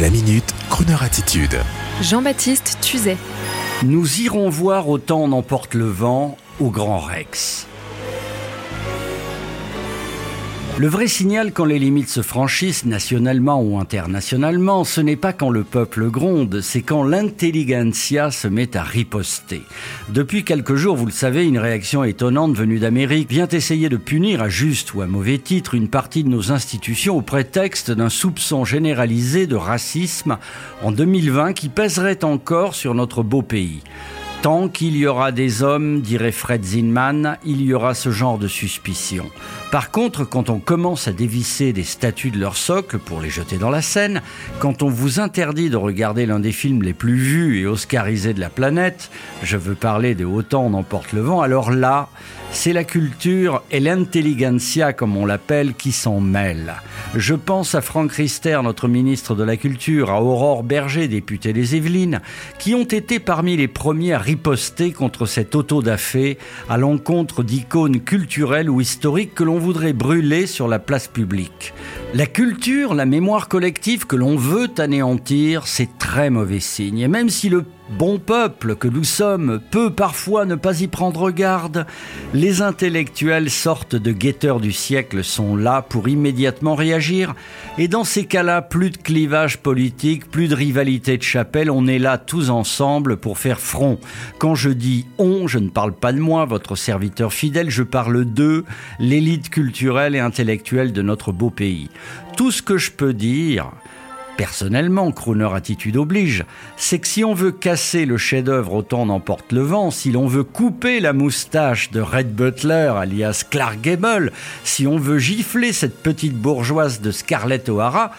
La minute, Kroneur attitude. Jean-Baptiste Tuzet. Nous irons voir autant on emporte le vent au Grand Rex. Le vrai signal quand les limites se franchissent nationalement ou internationalement, ce n'est pas quand le peuple gronde, c'est quand l'intelligentsia se met à riposter. Depuis quelques jours, vous le savez, une réaction étonnante venue d'Amérique vient essayer de punir à juste ou à mauvais titre une partie de nos institutions au prétexte d'un soupçon généralisé de racisme en 2020 qui pèserait encore sur notre beau pays. Tant qu'il y aura des hommes, dirait Fred Zinman, il y aura ce genre de suspicion. Par contre, quand on commence à dévisser des statues de leur socle pour les jeter dans la Seine, quand on vous interdit de regarder l'un des films les plus vus et oscarisés de la planète, je veux parler de Autant on emporte le vent, alors là, c'est la culture et l'intelligentsia, comme on l'appelle, qui s'en mêlent. Je pense à Franck Rister, notre ministre de la Culture, à Aurore Berger, députée des Yvelines, qui ont été parmi les premiers riposter contre cette auto-da-fé à l'encontre d'icônes culturelles ou historiques que l'on voudrait brûler sur la place publique. La culture, la mémoire collective que l'on veut anéantir, c'est très mauvais signe. Et même si le bon peuple que nous sommes peut parfois ne pas y prendre garde, les intellectuels sortent de guetteurs du siècle sont là pour immédiatement réagir. Et dans ces cas-là, plus de clivage politique, plus de rivalité de chapelle, on est là tous ensemble pour faire front. Quand je dis on, je ne parle pas de moi, votre serviteur fidèle, je parle d'eux, l'élite culturelle et intellectuelle de notre beau pays. Tout ce que je peux dire, personnellement, Crooner attitude oblige, c'est que si on veut casser le chef-d'œuvre autant n'emporte le vent, si l'on veut couper la moustache de Red Butler, alias Clark Gable, si on veut gifler cette petite bourgeoise de Scarlett O'Hara,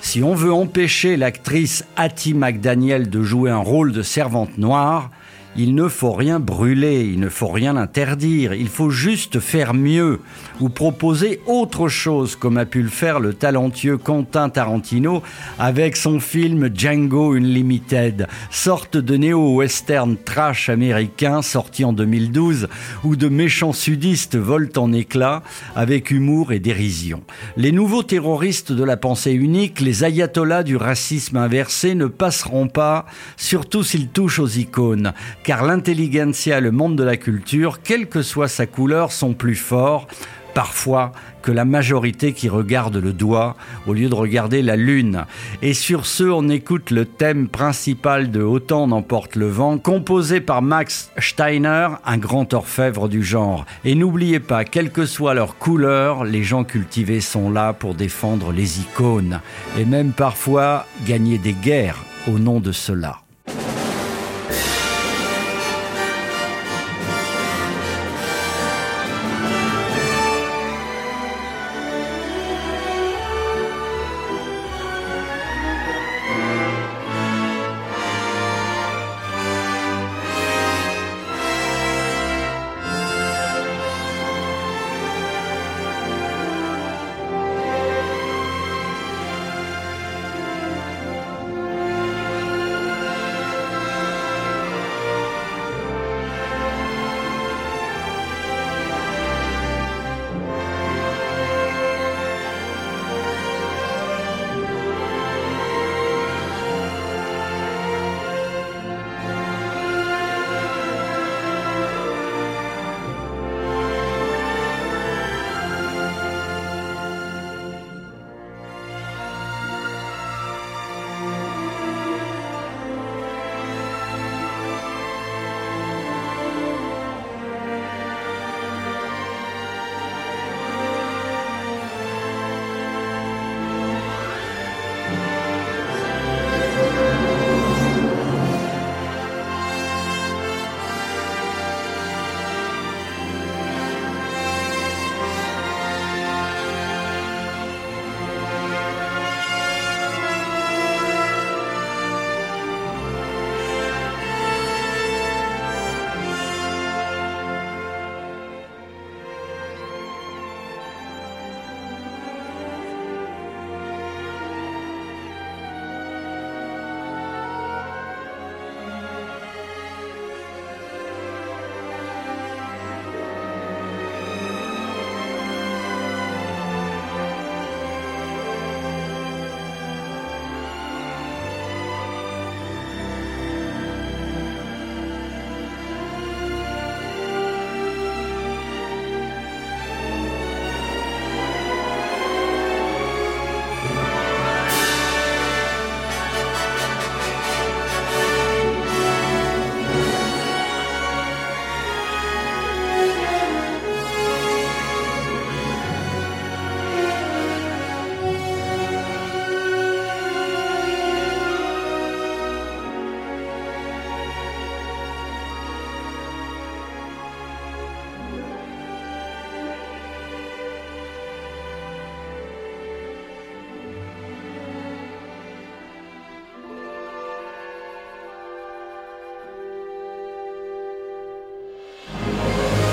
si on veut empêcher l'actrice Hattie McDaniel de jouer un rôle de servante noire, il ne faut rien brûler, il ne faut rien interdire, il faut juste faire mieux ou proposer autre chose comme a pu le faire le talentueux Quentin Tarantino avec son film Django Unlimited, sorte de néo-western trash américain sorti en 2012 où de méchants sudistes volent en éclats avec humour et dérision. Les nouveaux terroristes de la pensée unique, les ayatollahs du racisme inversé ne passeront pas, surtout s'ils touchent aux icônes car l'intelligentsia le monde de la culture, quelle que soit sa couleur, sont plus forts parfois que la majorité qui regarde le doigt au lieu de regarder la lune. Et sur ce, on écoute le thème principal de Autant n'emporte le vent, composé par Max Steiner, un grand orfèvre du genre. Et n'oubliez pas, quelle que soit leur couleur, les gens cultivés sont là pour défendre les icônes et même parfois gagner des guerres au nom de cela.